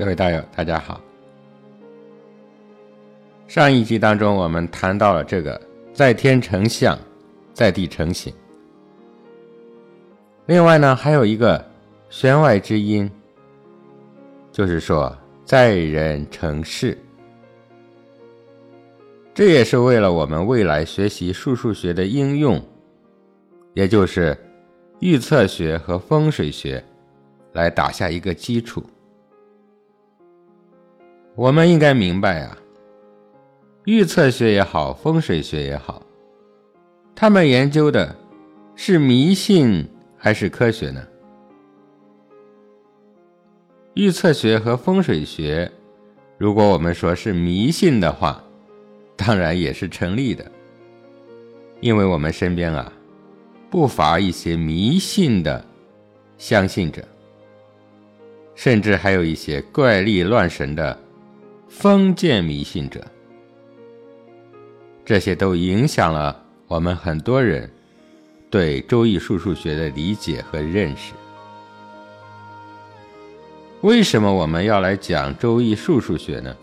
各位大友，大家好。上一集当中，我们谈到了这个在天成象，在地成形。另外呢，还有一个弦外之音，就是说在人成事。这也是为了我们未来学习数数学的应用，也就是预测学和风水学，来打下一个基础。我们应该明白啊，预测学也好，风水学也好，他们研究的是迷信还是科学呢？预测学和风水学，如果我们说是迷信的话，当然也是成立的，因为我们身边啊，不乏一些迷信的相信者，甚至还有一些怪力乱神的。封建迷信者，这些都影响了我们很多人对周易数数学的理解和认识。为什么我们要来讲周易数数学呢？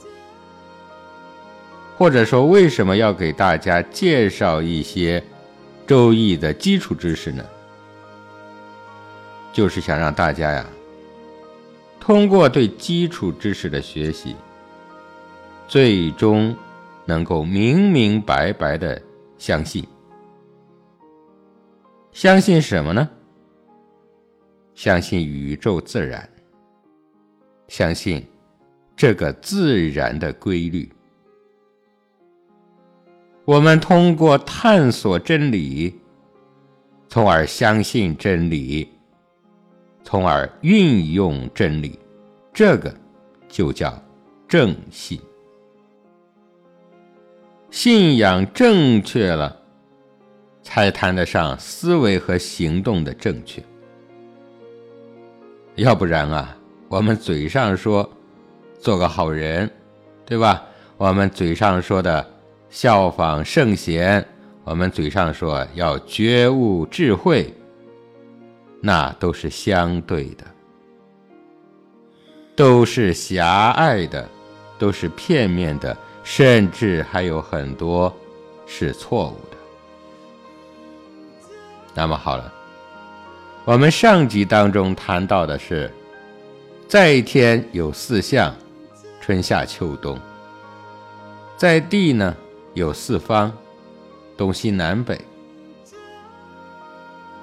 或者说，为什么要给大家介绍一些周易的基础知识呢？就是想让大家呀，通过对基础知识的学习。最终能够明明白白的相信，相信什么呢？相信宇宙自然，相信这个自然的规律。我们通过探索真理，从而相信真理，从而运用真理，这个就叫正信。信仰正确了，才谈得上思维和行动的正确。要不然啊，我们嘴上说做个好人，对吧？我们嘴上说的效仿圣贤，我们嘴上说要觉悟智慧，那都是相对的，都是狭隘的，都是片面的。甚至还有很多是错误的。那么好了，我们上集当中谈到的是，在天有四象，春夏秋冬；在地呢有四方，东西南北。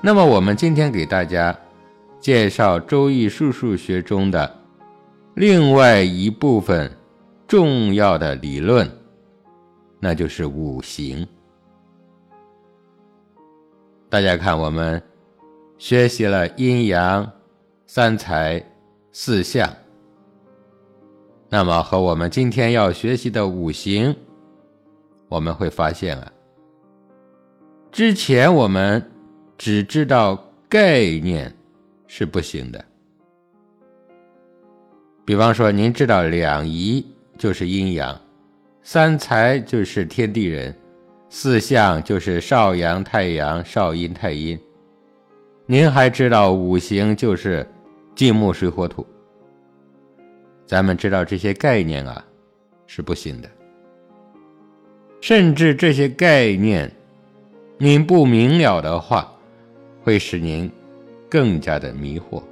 那么我们今天给大家介绍《周易》数数学中的另外一部分。重要的理论，那就是五行。大家看，我们学习了阴阳、三才、四象，那么和我们今天要学习的五行，我们会发现啊，之前我们只知道概念是不行的。比方说，您知道两仪。就是阴阳，三才就是天地人，四象就是少阳、太阳、少阴、太阴。您还知道五行就是金木水火土。咱们知道这些概念啊，是不行的。甚至这些概念，您不明了的话，会使您更加的迷惑。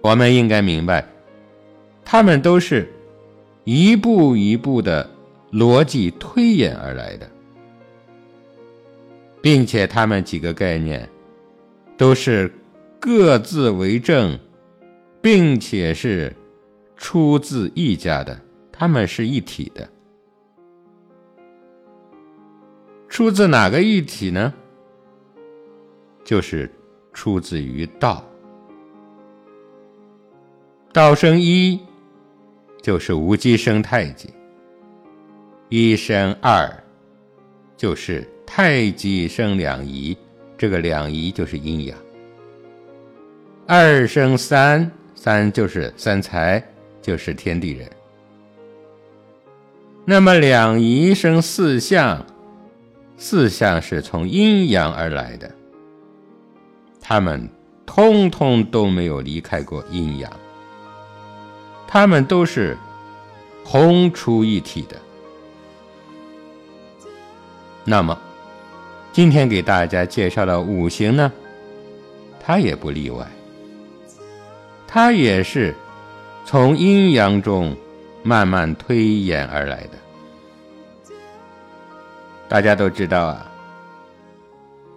我们应该明白。他们都是一步一步的逻辑推演而来的，并且他们几个概念都是各自为政，并且是出自一家的，他们是一体的。出自哪个一体呢？就是出自于道，道生一。就是无极生太极，一生二，就是太极生两仪，这个两仪就是阴阳。二生三，三就是三才，就是天地人。那么两仪生四象，四象是从阴阳而来的，他们通通都没有离开过阴阳。它们都是同出一体的。那么，今天给大家介绍的五行呢，它也不例外，它也是从阴阳中慢慢推演而来的。大家都知道啊，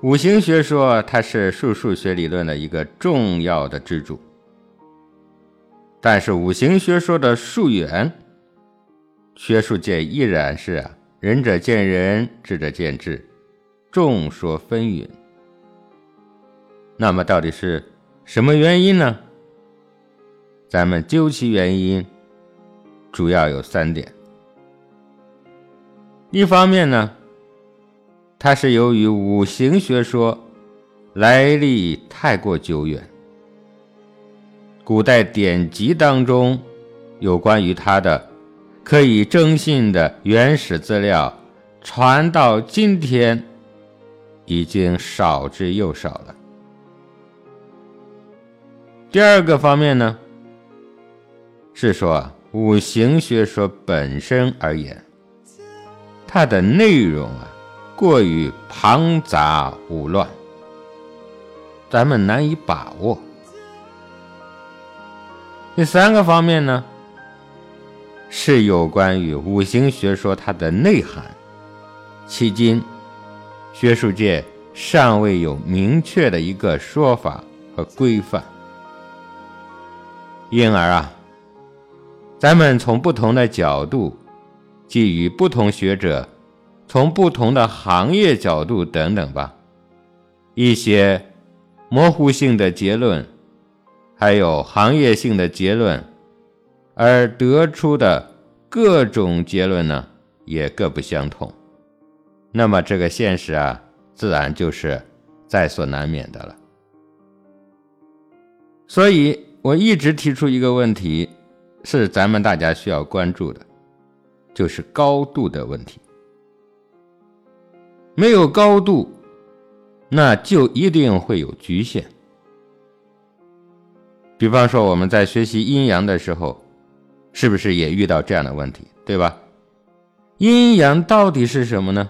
五行学说它是数数学理论的一个重要的支柱。但是五行学说的溯源，学术界依然是，仁者见仁，智者见智，众说纷纭。那么到底是什么原因呢？咱们究其原因，主要有三点。一方面呢。它是由于五行学说来历太过久远，古代典籍当中有关于他的可以征信的原始资料，传到今天已经少之又少了。第二个方面呢，是说五行学说本身而言，它的内容啊。过于庞杂无乱，咱们难以把握。第三个方面呢，是有关于五行学说它的内涵，迄今学术界尚未有明确的一个说法和规范，因而啊，咱们从不同的角度，基于不同学者。从不同的行业角度等等吧，一些模糊性的结论，还有行业性的结论，而得出的各种结论呢，也各不相同。那么这个现实啊，自然就是在所难免的了。所以我一直提出一个问题，是咱们大家需要关注的，就是高度的问题。没有高度，那就一定会有局限。比方说，我们在学习阴阳的时候，是不是也遇到这样的问题，对吧？阴阳到底是什么呢？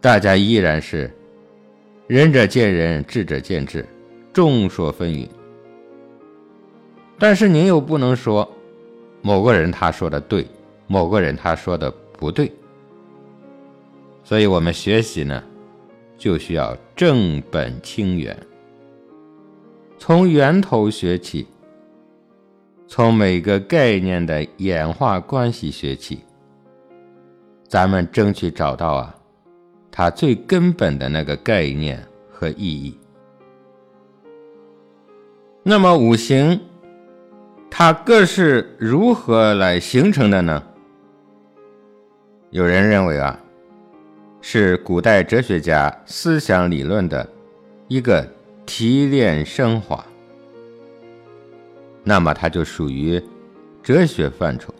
大家依然是仁者见仁，智者见智，众说纷纭。但是您又不能说某个人他说的对，某个人他说的不对。所以，我们学习呢，就需要正本清源，从源头学起，从每个概念的演化关系学起，咱们争取找到啊，它最根本的那个概念和意义。那么，五行它各是如何来形成的呢？有人认为啊。是古代哲学家思想理论的一个提炼升华，那么它就属于哲学范畴。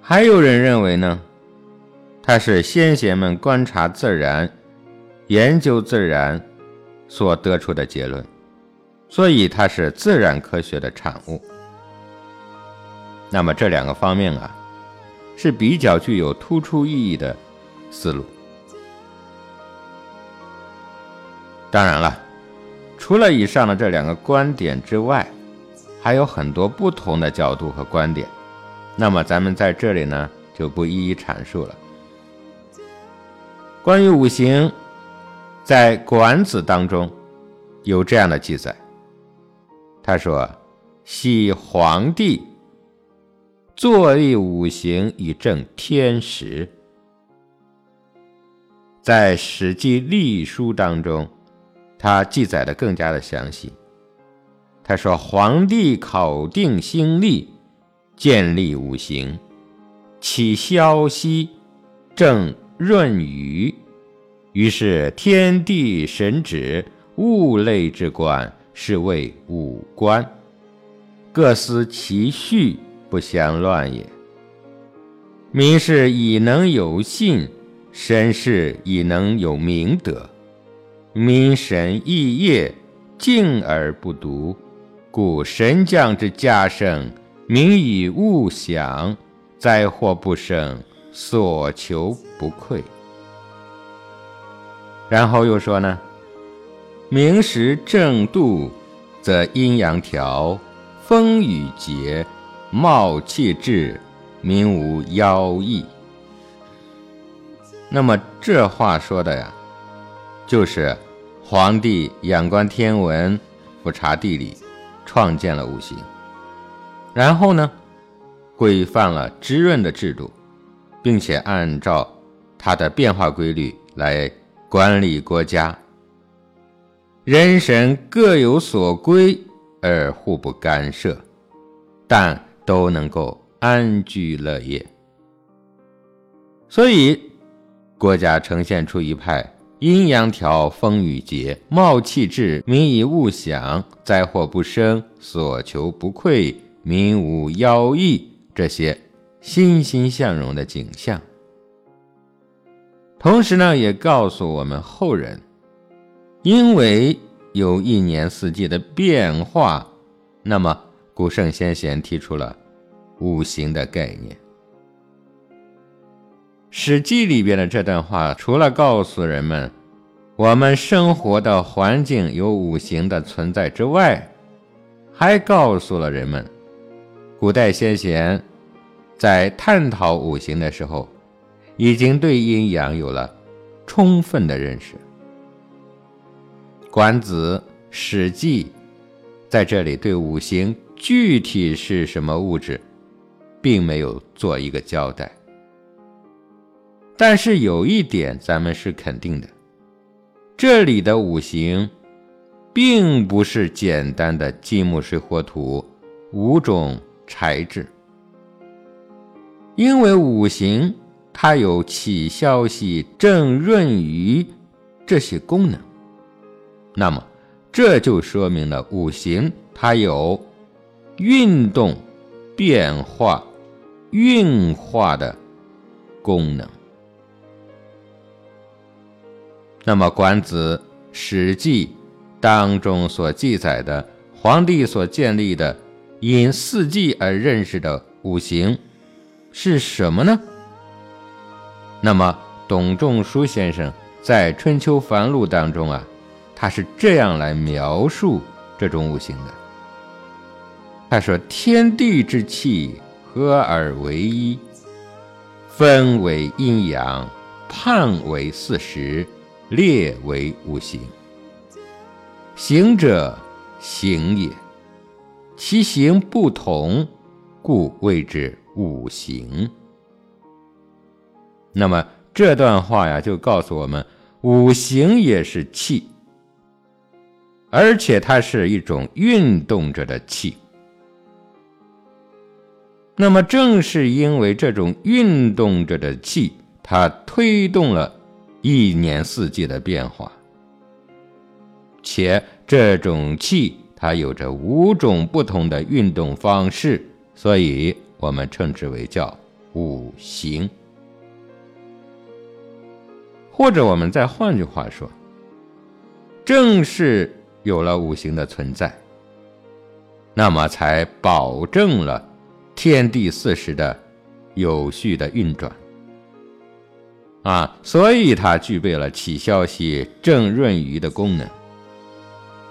还有人认为呢，它是先贤们观察自然、研究自然所得出的结论，所以它是自然科学的产物。那么这两个方面啊。是比较具有突出意义的思路。当然了，除了以上的这两个观点之外，还有很多不同的角度和观点。那么咱们在这里呢，就不一一阐述了。关于五行，在《管子》当中有这样的记载，他说：“系皇帝。”坐立五行以正天时，在《史记·隶书》当中，他记载的更加的详细。他说：“皇帝考定星历，建立五行，起消息，正闰余。于是天地神指物类之官，是谓五官，各司其序。”不相乱也。民事以能有信，身事以能有明德。民神异业，静而不独，故神将之家盛，民以物享，灾祸不生，所求不匮。然后又说呢，明时正度，则阴阳调，风雨节，茂气至，民无妖异。那么这话说的呀，就是皇帝仰观天文，俯察地理，创建了五行，然后呢，规范了滋润的制度，并且按照它的变化规律来管理国家。人神各有所归而互不干涉，但都能够安居乐业。所以。国家呈现出一派阴阳调、风雨节、茂气至、民以物享、灾祸不生、所求不匮、民无妖异这些欣欣向荣的景象。同时呢，也告诉我们后人，因为有一年四季的变化，那么古圣先贤提出了五行的概念。《史记》里边的这段话，除了告诉人们我们生活的环境有五行的存在之外，还告诉了人们，古代先贤在探讨五行的时候，已经对阴阳有了充分的认识。《管子》《史记》在这里对五行具体是什么物质，并没有做一个交代。但是有一点，咱们是肯定的，这里的五行，并不是简单的金木水火土五种材质，因为五行它有起消息、正润余这些功能，那么这就说明了五行它有运动、变化、运化的功能。那么，《管子》《史记》当中所记载的皇帝所建立的因四季而认识的五行是什么呢？那么，董仲舒先生在《春秋繁露》当中啊，他是这样来描述这种五行的。他说：“天地之气合而为一，分为阴阳，判为四时。”列为五行，行者行也，其行不同，故谓之五行。那么这段话呀，就告诉我们，五行也是气，而且它是一种运动着的气。那么正是因为这种运动着的气，它推动了。一年四季的变化，且这种气它有着五种不同的运动方式，所以我们称之为叫五行。或者我们再换句话说，正是有了五行的存在，那么才保证了天地四时的有序的运转。啊，所以它具备了起消息、正润余的功能，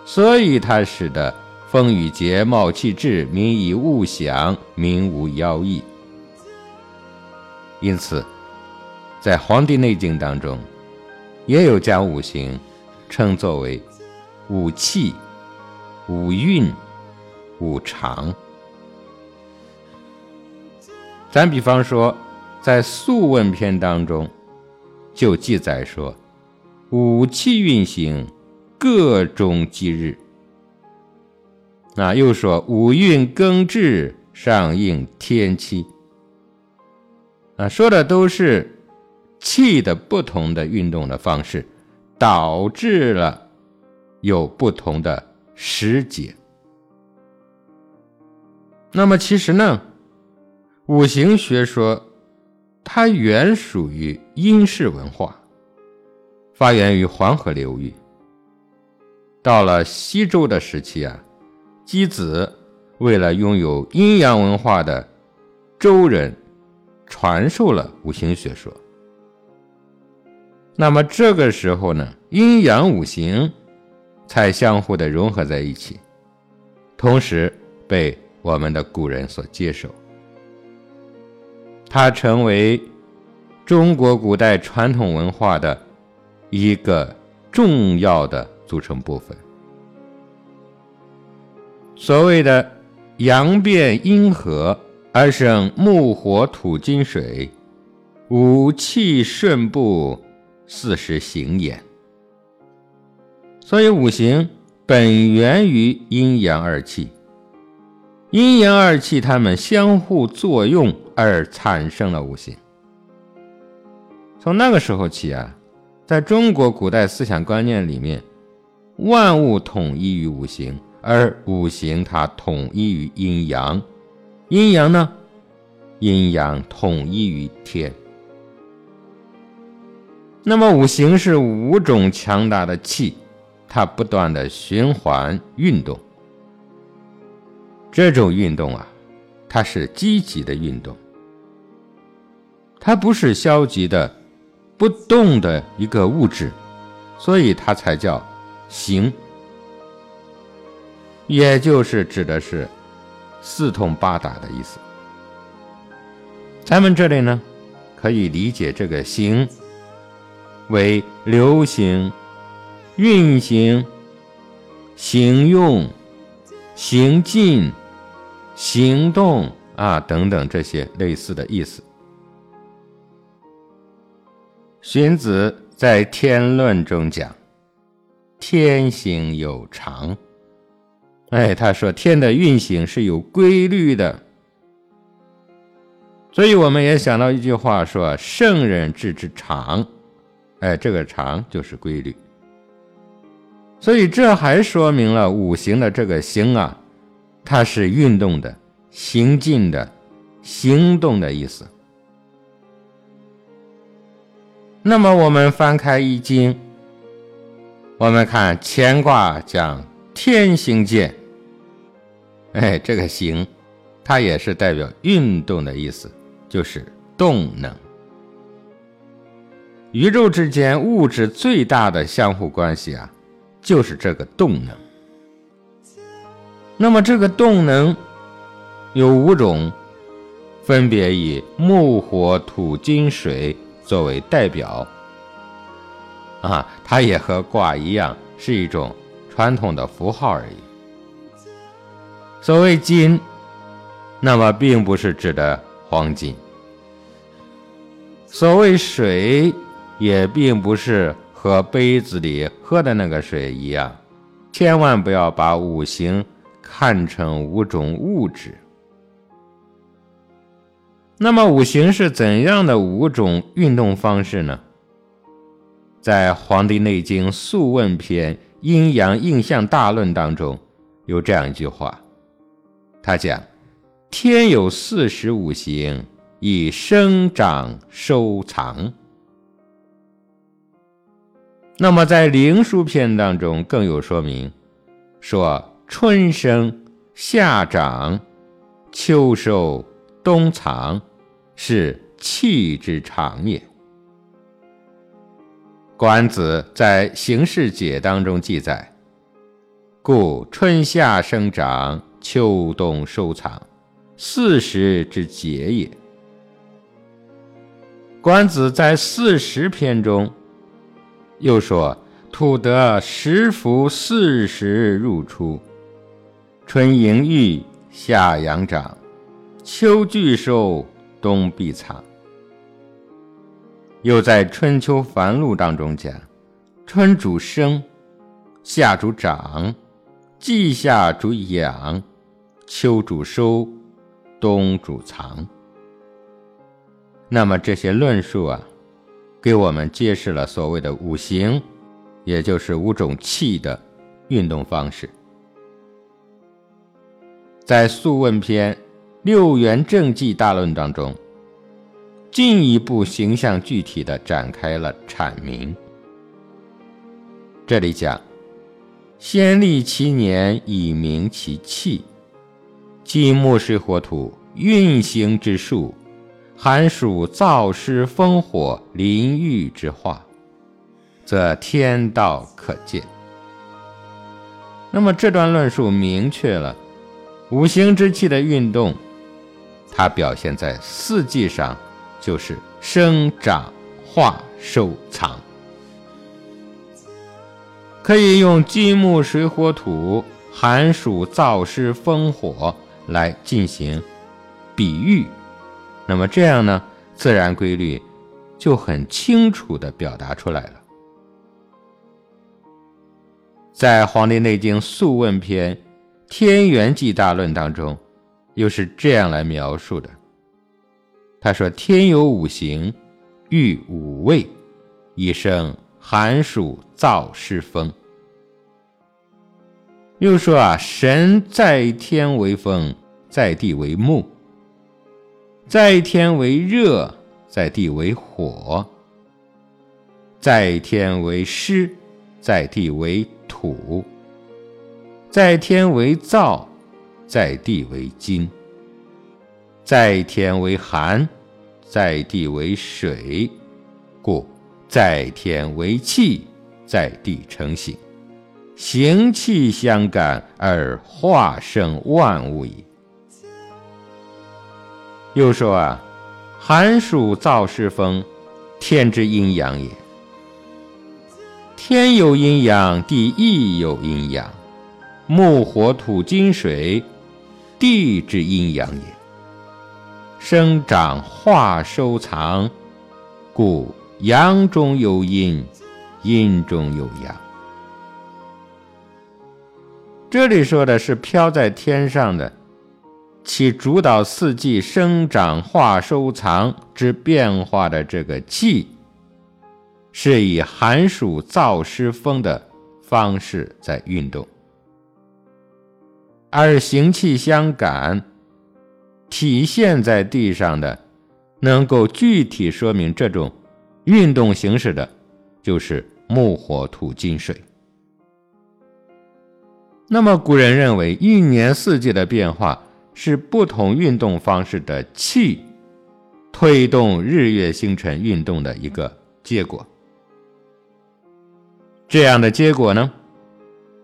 所以它使得风雨节、茂气至、民以物享、民无妖异。因此，在《黄帝内经》当中，也有将五行称作为五气、五运、五常。咱比方说，在《素问》篇当中。就记载说，五气运行，各中吉日。啊，又说五运更至，上应天气。啊，说的都是气的不同的运动的方式，导致了有不同的时节。那么其实呢，五行学说。它原属于殷氏文化，发源于黄河流域。到了西周的时期啊，箕子为了拥有阴阳文化的周人传授了五行学说。那么这个时候呢，阴阳五行才相互的融合在一起，同时被我们的古人所接受，它成为中国古代传统文化的一个重要的组成部分。所谓的阳变阴合而生木火土金水，五气顺布。四时行也，所以五行本源于阴阳二气，阴阳二气它们相互作用而产生了五行。从那个时候起啊，在中国古代思想观念里面，万物统一于五行，而五行它统一于阴阳，阴阳呢，阴阳统一于天。那么五行是五种强大的气，它不断的循环运动。这种运动啊，它是积极的运动，它不是消极的、不动的一个物质，所以它才叫行，也就是指的是四通八达的意思。咱们这里呢，可以理解这个行。为流行、运行、行用、行进、行动啊等等这些类似的意思。荀子在《天论》中讲：“天行有常。”哎，他说天的运行是有规律的，所以我们也想到一句话说：“圣人治之常。”哎，这个常就是规律，所以这还说明了五行的这个行啊，它是运动的、行进的、行动的意思。那么我们翻开《易经》，我们看乾卦讲天行健，哎，这个行，它也是代表运动的意思，就是动能。宇宙之间物质最大的相互关系啊，就是这个动能。那么这个动能有五种，分别以木、火、土、金、水作为代表。啊，它也和卦一样，是一种传统的符号而已。所谓金，那么并不是指的黄金。所谓水。也并不是和杯子里喝的那个水一样，千万不要把五行看成五种物质。那么五行是怎样的五种运动方式呢？在《黄帝内经·素问篇·阴阳应象大论》当中，有这样一句话，他讲：“天有四时五行，以生长收藏。”那么在《灵枢》篇当中更有说明，说春生、夏长、秋收、冬藏，是气之常也。管子在《形事解》当中记载，故春夏生长，秋冬收藏，四时之节也。管子在《四时》篇中。又说：“土得十伏四时入出，春盈玉，夏阳长，秋聚收，冬必藏。”又在《春秋繁露》当中讲：“春主生，夏主长，季夏主养，秋主收，冬主藏。”那么这些论述啊。给我们揭示了所谓的五行，也就是五种气的运动方式。在《素问·篇·六元正纪大论》当中，进一步形象具体的展开了阐明。这里讲：先立其年以明其气，金木水火土运行之术，寒暑燥湿风火淋浴之化，则天道可见。那么这段论述明确了五行之气的运动，它表现在四季上，就是生长、化、收、藏。可以用金木水火土、寒暑燥湿风火来进行比喻，那么这样呢，自然规律就很清楚地表达出来了。在《黄帝内经·素问篇·天元纪大论》当中，又是这样来描述的。他说：“天有五行，遇五味，以生。”寒暑燥湿风，又说啊，神在天为风，在地为木；在天为热，在地为火；在天为湿，在地为土；在天为燥，在地为金；在天为寒，在地为水，故。在天为气，在地成形，形气相感而化生万物矣。又说啊，寒暑燥湿风，天之阴阳也。天有阴阳，地亦有阴阳，木火土金水，地之阴阳也。生长化收藏，故。阳中有阴，阴中有阳。这里说的是飘在天上的，其主导四季生长、化、收藏之变化的这个气，是以寒暑燥湿风的方式在运动，而行气相感，体现在地上的，能够具体说明这种。运动形式的，就是木火土金水。那么古人认为，一年四季的变化是不同运动方式的气推动日月星辰运动的一个结果。这样的结果呢，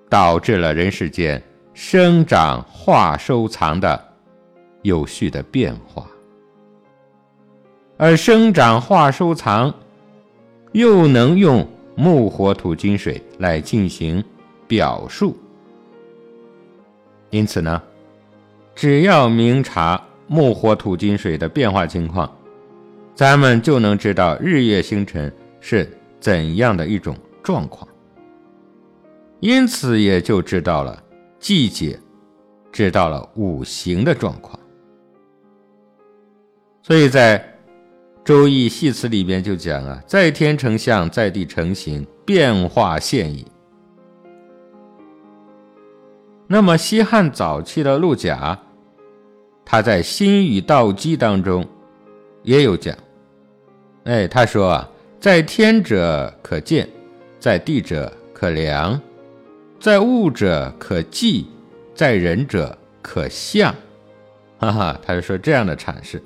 导致了人世间生长化收藏的有序的变化，而生长化收藏。又能用木火土金水来进行表述，因此呢，只要明察木火土金水的变化情况，咱们就能知道日月星辰是怎样的一种状况，因此也就知道了季节，知道了五行的状况，所以在。《周易系辞》里边就讲啊，在天成象，在地成形，变化现矣。那么西汉早期的陆贾，他在《新语道基》当中也有讲，哎，他说啊，在天者可见，在地者可量，在物者可计，在人者可象。哈哈，他是说这样的阐释。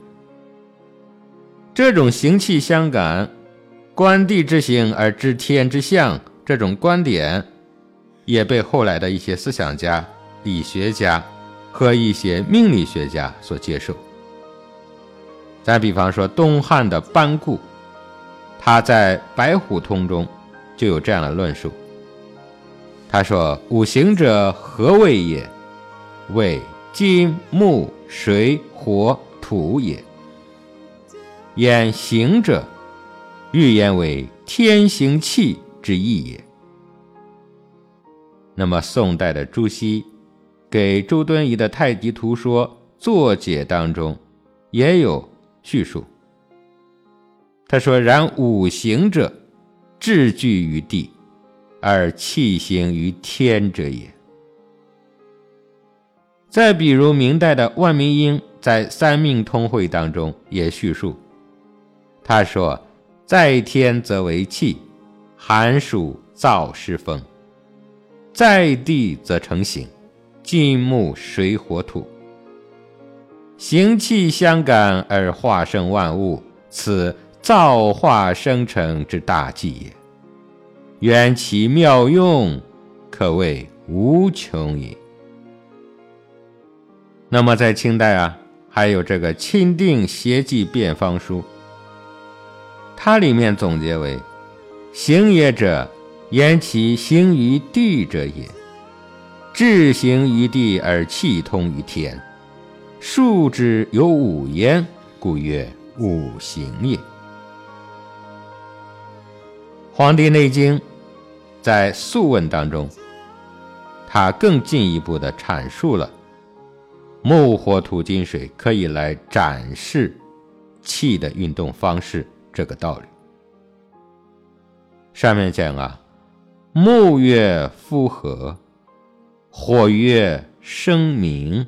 这种行气相感，观地之行而知天之象，这种观点也被后来的一些思想家、理学家和一些命理学家所接受。再比方说，东汉的班固，他在《白虎通》中就有这样的论述。他说：“五行者何谓也？为金、木、水、火、土也。”言行者，欲言为天行气之意也。那么，宋代的朱熹给周敦颐的《太极图说》作解当中也有叙述。他说：“然五行者，志聚于地，而气行于天者也。”再比如，明代的万民英在《三命通会》当中也叙述。他说：“在天则为气，寒暑燥湿风；在地则成形，金木水火土，形气相感而化生万物，此造化生成之大计也。缘其妙用，可谓无穷也。那么在清代啊，还有这个《钦定邪记变方书》，它里面总结为：行也者。言其行于地者也，志行于地而气通于天，数之有五焉，故曰五行也。《黄帝内经》在《素问》当中，他更进一步的阐述了木、火、土、金、水可以来展示气的运动方式这个道理。上面讲啊。木曰夫和，火曰生明，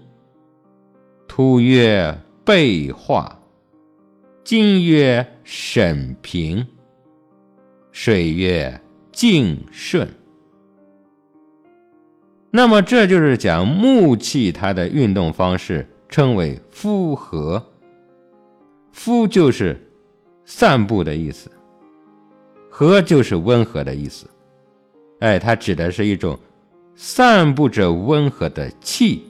土曰备化，金曰审平，水曰静顺。那么这就是讲木气它的运动方式，称为夫和。夫就是散步的意思，和就是温和的意思。哎，它指的是一种散布着温和的气，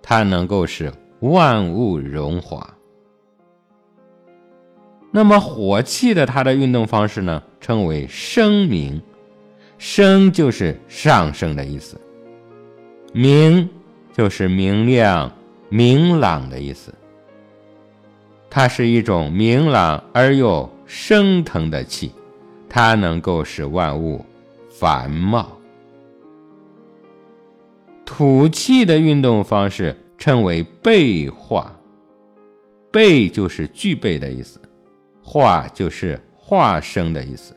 它能够使万物荣华。那么火气的它的运动方式呢，称为生明，升就是上升的意思，明就是明亮、明朗的意思。它是一种明朗而又升腾的气，它能够使万物。繁茂，土气的运动方式称为备化，备就是具备的意思，化就是化生的意思。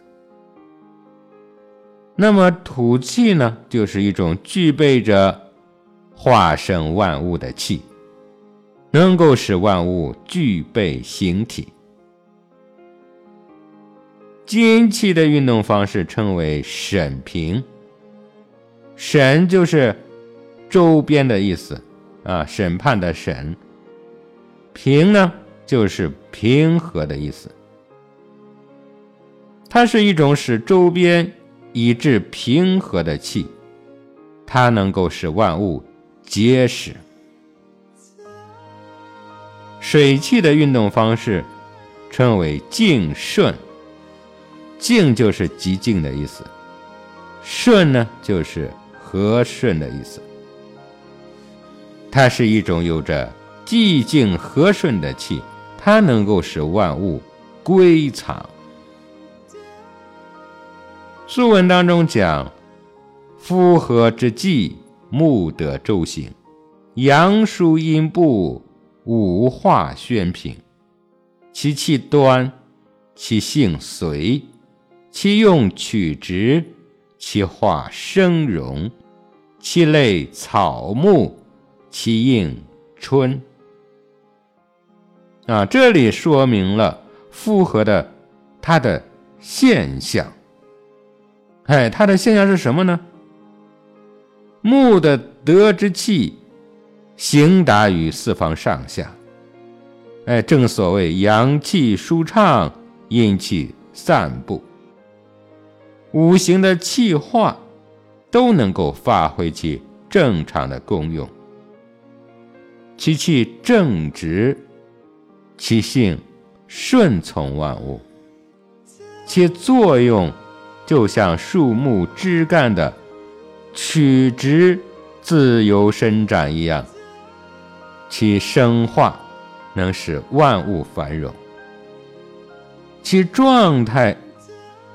那么土气呢，就是一种具备着化生万物的气，能够使万物具备形体。金气的运动方式称为审平，审就是周边的意思啊，审判的审。平呢就是平和的意思，它是一种使周边以致平和的气，它能够使万物结实。水气的运动方式称为静顺。静就是极静的意思，顺呢就是和顺的意思。它是一种有着寂静和顺的气，它能够使万物归藏。《素文》当中讲：“夫和之际，木得周行，阳属阴部，五化宣平，其气端，其性随。”其用曲直，其化生荣，其类草木，其应春。啊，这里说明了复合的它的现象。哎，它的现象是什么呢？木的德之气，行达于四方上下。哎，正所谓阳气舒畅，阴气散布。五行的气化都能够发挥其正常的功用，其气正直，其性顺从万物，其作用就像树木枝干的曲直自由伸展一样，其生化能使万物繁荣，其状态。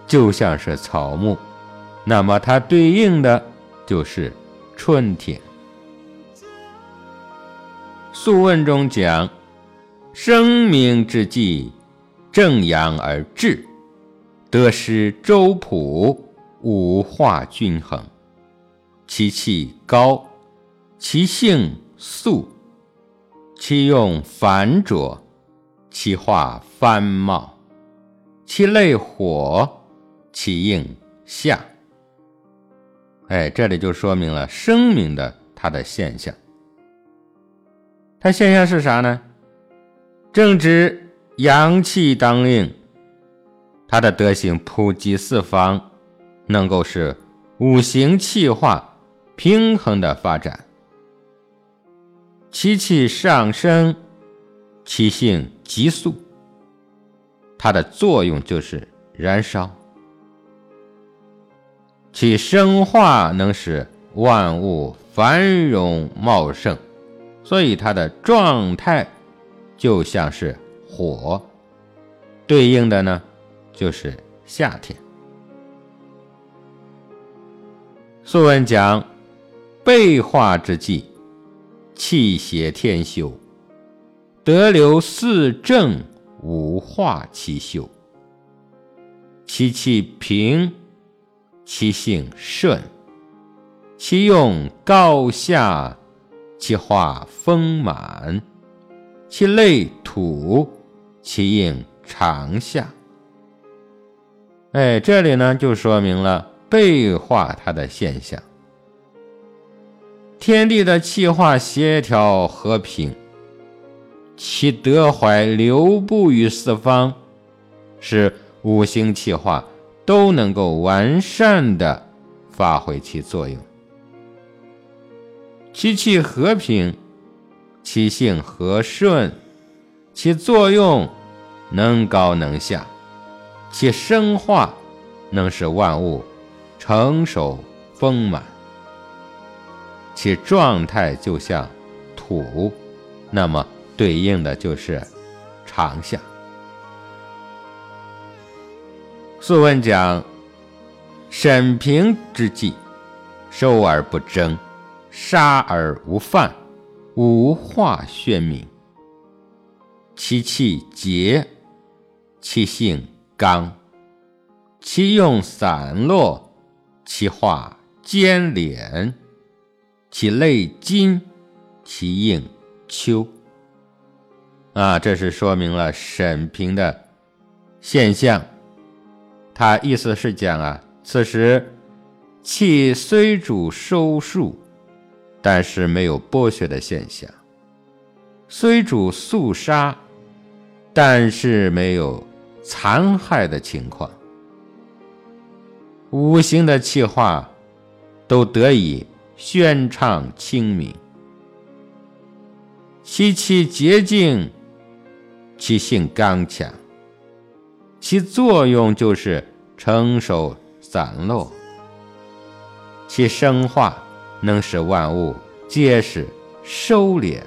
就像是草木，那么它对应的就是春天。《素问》中讲：“生命之际，正阳而至，得失周朴，五化均衡，其气高，其性肃，其用繁浊，其化繁茂，其类火。”其应下，哎，这里就说明了生命的它的现象。它现象是啥呢？正值阳气当令，它的德行普及四方，能够使五行气化平衡的发展。其气上升，其性急速，它的作用就是燃烧。其生化能使万物繁荣茂盛，所以它的状态就像是火，对应的呢就是夏天。《素问》讲备化之际。气血天修，得流四正，五化其修。其气平，其性顺，其用高下，其化丰满，其类土，其应长夏。哎，这里呢就说明了背化它的现象。天地的气化协调和平，其德怀流布于四方，是五行气化都能够完善的发挥其作用。其气和平，其性和顺，其作用能高能下，其生化能使万物成熟丰满。其状态就像土，那么对应的就是长夏。《素问》讲：审平之际，收而不争，杀而无犯，五化宣明。其气节，其性刚，其用散落，其化坚敛。其类金，其应秋。啊，这是说明了审平的现象。他意思是讲啊，此时气虽主收束，但是没有剥削的现象；虽主肃杀，但是没有残害的情况。五行的气化都得以。宣畅清明，其气洁净，其性刚强，其作用就是成熟散落，其生化能使万物结实收敛，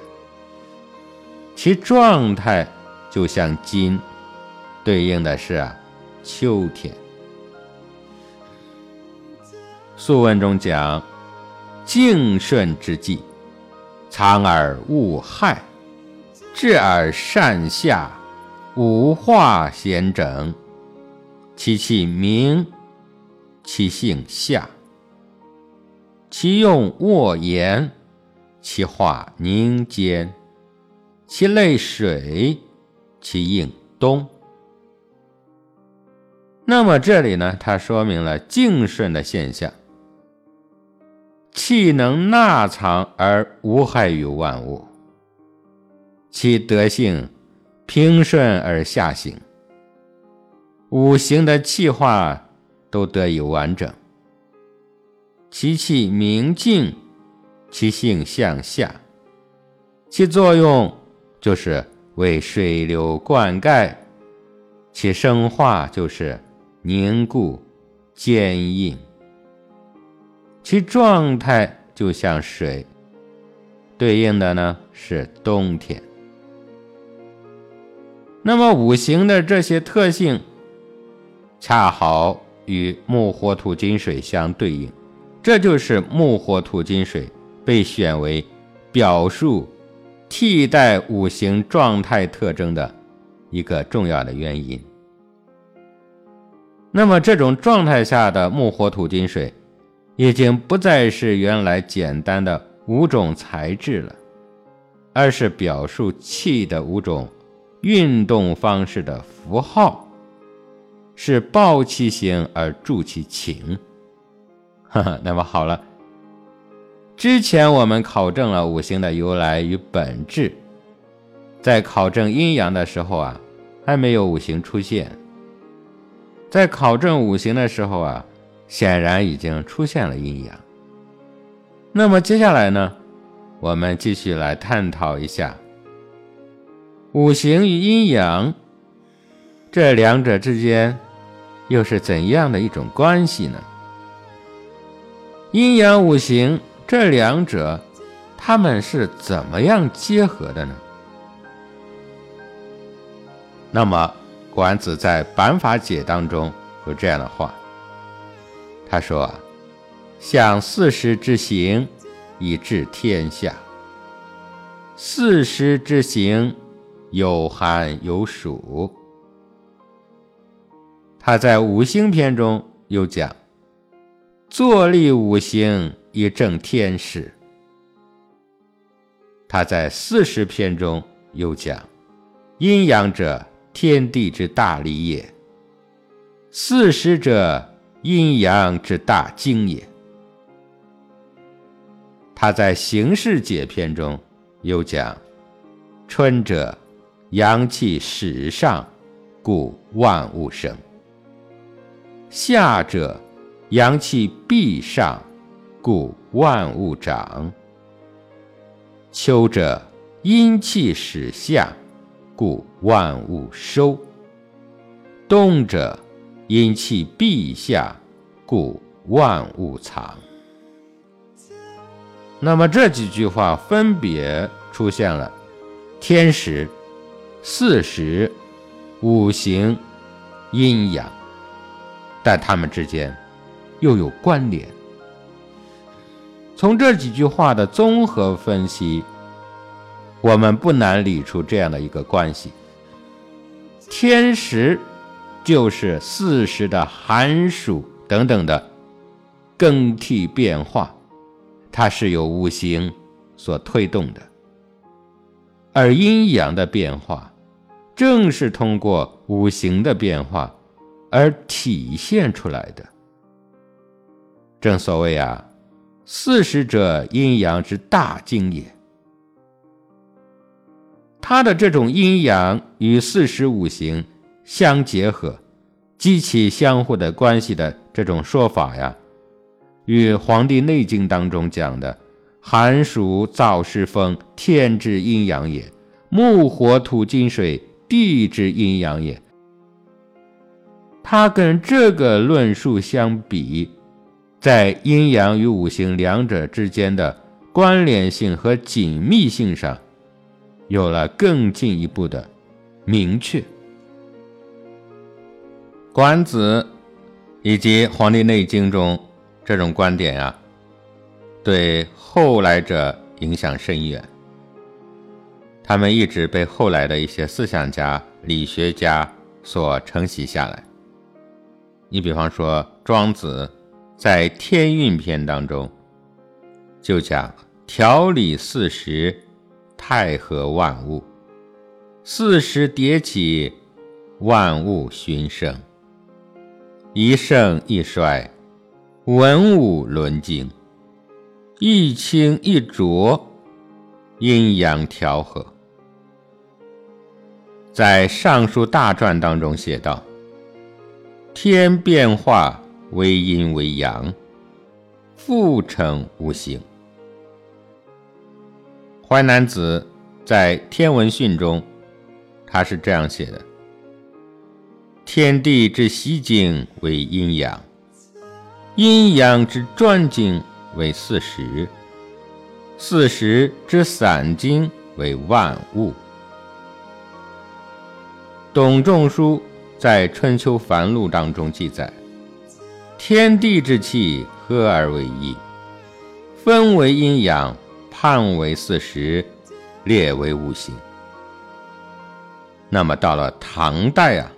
其状态就像金，对应的是秋天。《素问》中讲。敬顺之际，藏而勿害；治而善下，无化贤整。其气明，其性下，其用沃言，其化凝坚，其类水，其应冬。那么这里呢，它说明了静顺的现象。气能纳藏而无害于万物，其德性平顺而下行，五行的气化都得以完整。其气明净，其性向下，其作用就是为水流灌溉，其生化就是凝固坚硬。其状态就像水，对应的呢是冬天。那么五行的这些特性，恰好与木、火、土、金、水相对应，这就是木、火、土、金、水被选为表述、替代五行状态特征的一个重要的原因。那么这种状态下的木、火、土、金、水。已经不再是原来简单的五种材质了，而是表述气的五种运动方式的符号，是抱其形而助其情。哈哈，那么好了，之前我们考证了五行的由来与本质，在考证阴阳的时候啊，还没有五行出现；在考证五行的时候啊，显然已经出现了阴阳。那么接下来呢，我们继续来探讨一下五行与阴阳。这两者之间又是怎样的一种关系呢？阴阳五行这两者，他们是怎么样结合的呢？那么，管子在《板法解》当中有这样的话，他说：“象四时之行，以治天下。四时之行，有寒有暑。”他在五行篇中又讲：“坐立五行以正天时。”他在四时篇中又讲：“阴阳者，天地之大理也；四时者，阴阳之大经也。”他在形势解篇中又讲：“春者，阳气始上，故万物生。”夏者，阳气必上，故万物长；秋者，阴气始下，故万物收；冬者，阴气必下，故万物藏。那么这几句话分别出现了天时、四时、五行、阴阳。但它们之间又有关联。从这几句话的综合分析，我们不难理出这样的一个关系：天时就是四时的寒暑等等的更替变化，它是由五行所推动的；而阴阳的变化，正是通过五行的变化。而体现出来的，正所谓啊，四时者，阴阳之大经也。他的这种阴阳与四时五行相结合，及其相互的关系的这种说法呀，与《黄帝内经》当中讲的寒暑燥湿风，天之阴阳也；木火土金水，地之阴阳也。它跟这个论述相比，在阴阳与五行两者之间的关联性和紧密性上，有了更进一步的明确。管子以及《黄帝内经》中这种观点啊，对后来者影响深远。他们一直被后来的一些思想家、理学家所承袭下来。你比方说，庄子在《天运篇》当中就讲：“调理四时，太和万物；四时迭起，万物循生。一盛一衰，文武轮经；一清一浊，阴阳调和。”在《尚书大传》当中写道。天变化为阴为阳，复成五行。淮南子在《天文训》中，他是这样写的：天地之息经为阴阳，阴阳之转经为四时，四时之散经为万物。董仲舒。在《春秋繁露》当中记载：“天地之气合而为一，分为阴阳，汉为四时，列为五行。”那么到了唐代啊，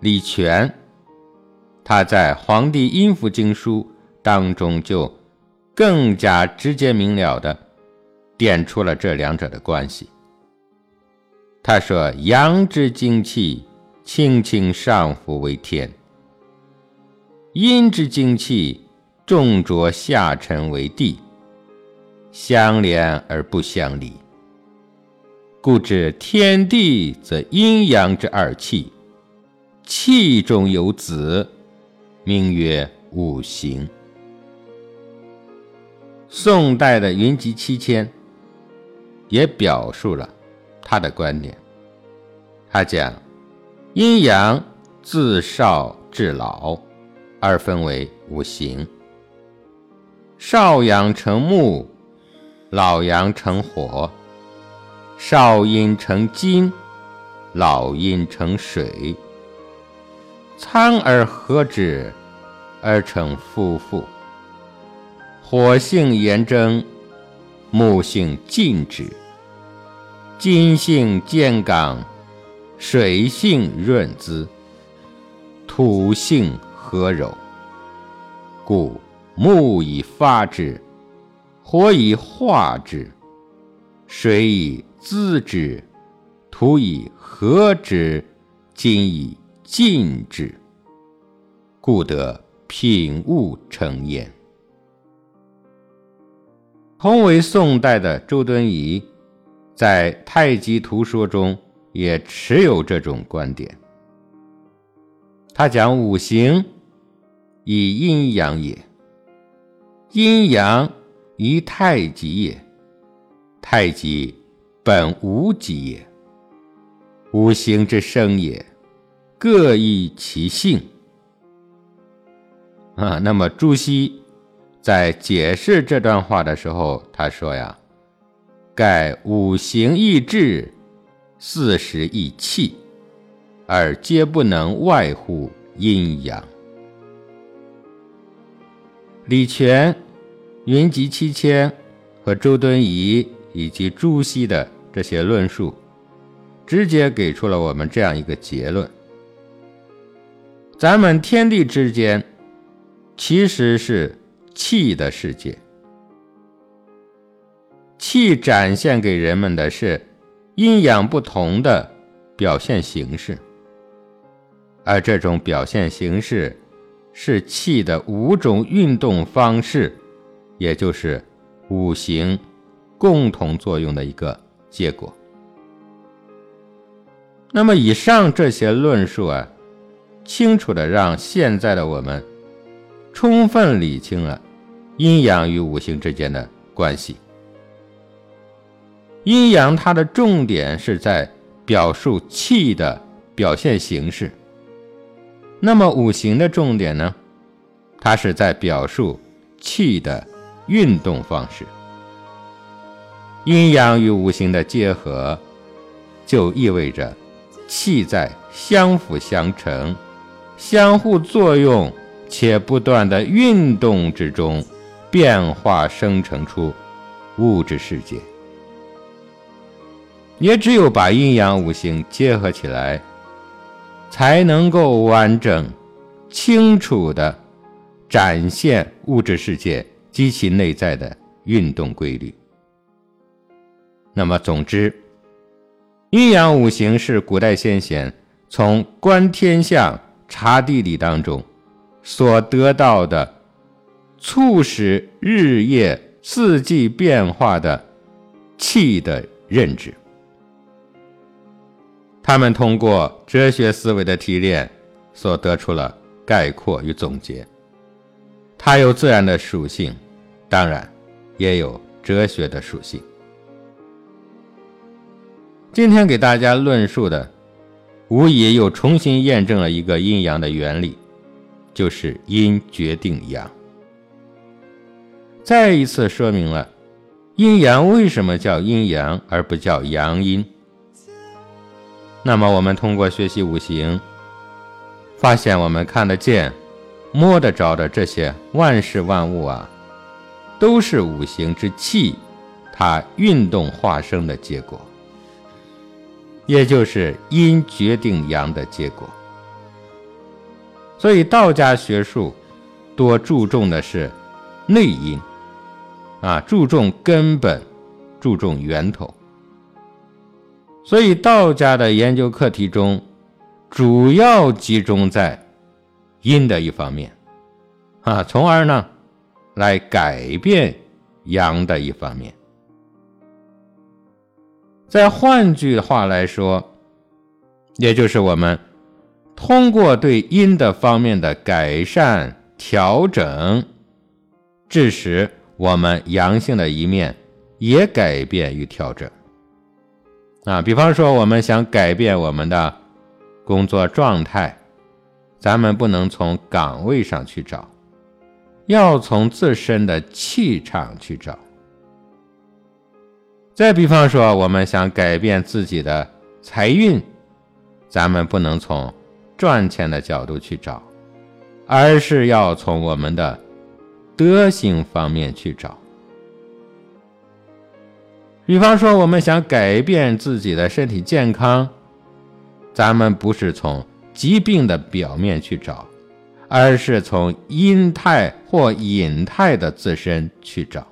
李全他在《黄帝阴符经书》当中就更加直接明了的点出了这两者的关系。他说：“阳之精气。”轻轻上浮为天，阴之精气重浊下沉为地，相连而不相离。故知天地则阴阳之二气，气中有子，名曰五行。宋代的云集七千也表述了他的观点。他讲阴阳自少至老，二分为五行。少阳成木，老阳成火。少阴成金，老阴成水。参而合之，而成夫妇。火性炎蒸，木性静止，金性健刚，水性润滋，土性和柔。故木以发之，火以化之，水以滋之，土以和之，金以静之，故得品物成焉。同为宋代的周敦颐，在《太极图说》中也持有这种观点。他讲五行以阴阳也，阴阳一太极也，太极。本无极也，五行之生也，各异其性。啊，那么朱熹在解释这段话的时候，他说呀：“盖五行易志，四时易气，而皆不能外乎阴阳。”李全、云集七千和周敦颐以及朱熹的。这些论述直接给出了我们这样一个结论：咱们天地之间其实是气的世界，气展现给人们的是阴阳不同的表现形式，而这种表现形式是气的五种运动方式，也就是五行共同作用的一个。结果，那么以上这些论述啊，清楚的让现在的我们充分理清了阴阳与五行之间的关系。阴阳它的重点是在表述气的表现形式，那么五行的重点呢，它是在表述气的运动方式。阴阳与五行的结合，就意味着气在相辅相成、相互作用且不断的运动之中，变化生成出物质世界。也只有把阴阳五行结合起来，才能够完整、清楚地展现物质世界及其内在的运动规律。那么，总之，阴阳五行是古代先贤从观天象、察地理当中所得到的，促使日夜四季变化的气的认知。他们通过哲学思维的提炼，所得出了概括与总结。它有自然的属性，当然也有哲学的属性。今天给大家论述的，无疑又重新验证了一个阴阳的原理，就是阴决定阳。再一次说明了阴阳为什么叫阴阳而不叫阳阴。那么我们通过学习五行，发现我们看得见、摸得着的这些万事万物啊，都是五行之气，它运动化生的结果。也就是阴决定阳的结果，所以道家学术多注重的是内因，啊，注重根本，注重源头。所以道家的研究课题中，主要集中在阴的一方面，啊，从而呢来改变阳的一方面。再换句话来说，也就是我们通过对阴的方面的改善调整，致使我们阳性的一面也改变与调整。啊，比方说，我们想改变我们的工作状态，咱们不能从岗位上去找，要从自身的气场去找。再比方说，我们想改变自己的财运，咱们不能从赚钱的角度去找，而是要从我们的德行方面去找。比方说，我们想改变自己的身体健康，咱们不是从疾病的表面去找，而是从阴态或隐态的自身去找。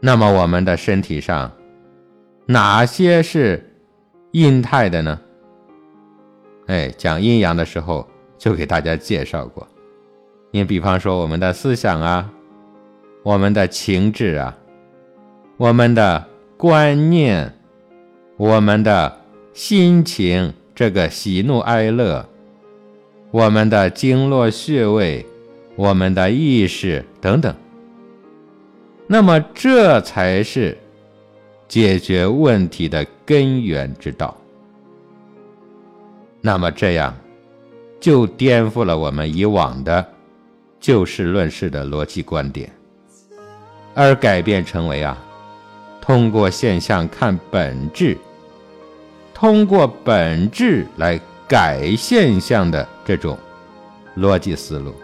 那么我们的身体上哪些是阴态的呢？哎，讲阴阳的时候就给大家介绍过。你比方说我们的思想啊，我们的情志啊，我们的观念，我们的心情，这个喜怒哀乐，我们的经络穴位，我们的意识等等。那么，这才是解决问题的根源之道。那么，这样就颠覆了我们以往的就事论事的逻辑观点，而改变成为啊，通过现象看本质，通过本质来改现象的这种逻辑思路。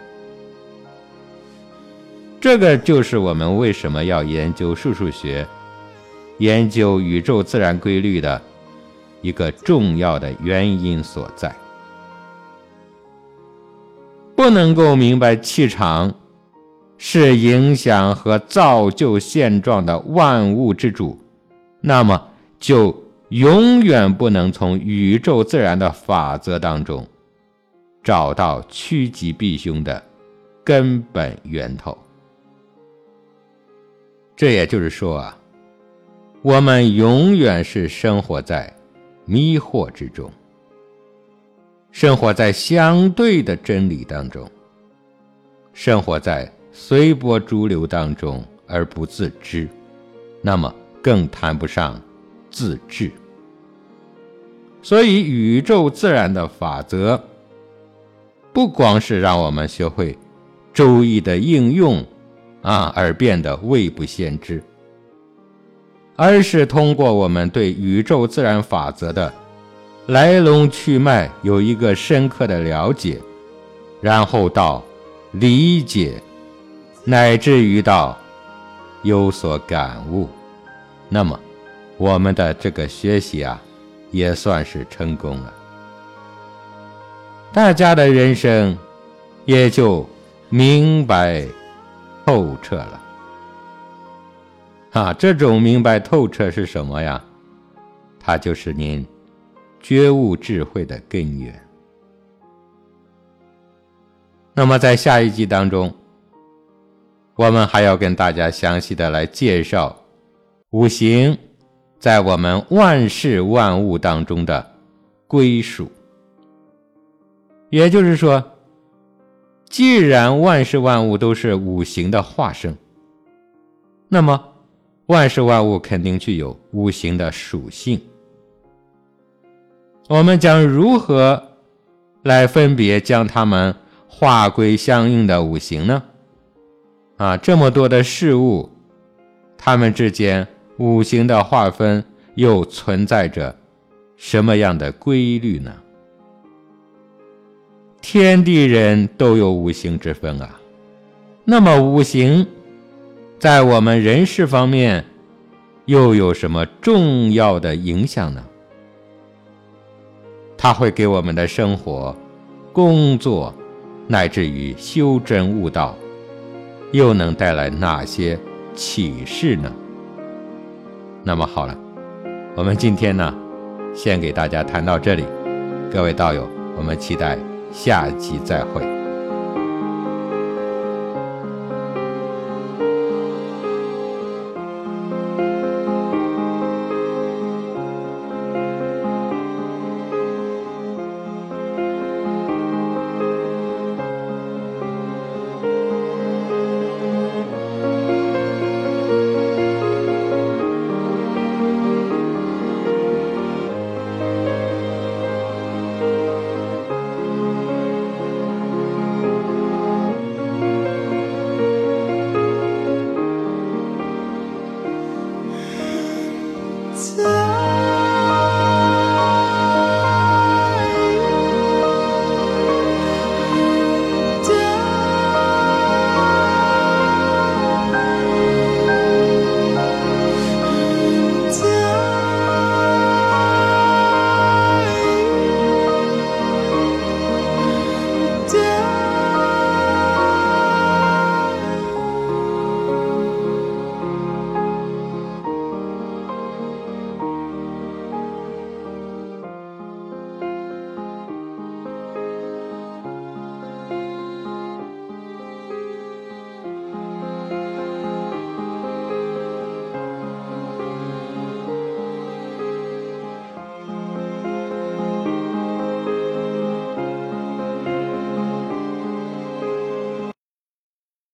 这个就是我们为什么要研究数数学、研究宇宙自然规律的一个重要的原因所在。不能够明白气场是影响和造就现状的万物之主，那么就永远不能从宇宙自然的法则当中找到趋吉避凶的根本源头。这也就是说啊，我们永远是生活在迷惑之中，生活在相对的真理当中，生活在随波逐流当中而不自知，那么更谈不上自治。所以，宇宙自然的法则，不光是让我们学会《周易》的应用。啊，而变得未卜先知，而是通过我们对宇宙自然法则的来龙去脉有一个深刻的了解，然后到理解，乃至于到有所感悟，那么我们的这个学习啊，也算是成功了。大家的人生也就明白。透彻了，啊，这种明白透彻是什么呀？它就是您觉悟智慧的根源。那么在下一集当中，我们还要跟大家详细的来介绍五行在我们万事万物当中的归属，也就是说。既然万事万物都是五行的化身，那么万事万物肯定具有五行的属性。我们将如何来分别将它们划归相应的五行呢？啊，这么多的事物，它们之间五行的划分又存在着什么样的规律呢？天地人都有五行之分啊，那么五行在我们人事方面又有什么重要的影响呢？它会给我们的生活、工作，乃至于修真悟道，又能带来哪些启示呢？那么好了，我们今天呢，先给大家谈到这里，各位道友，我们期待。下集再会。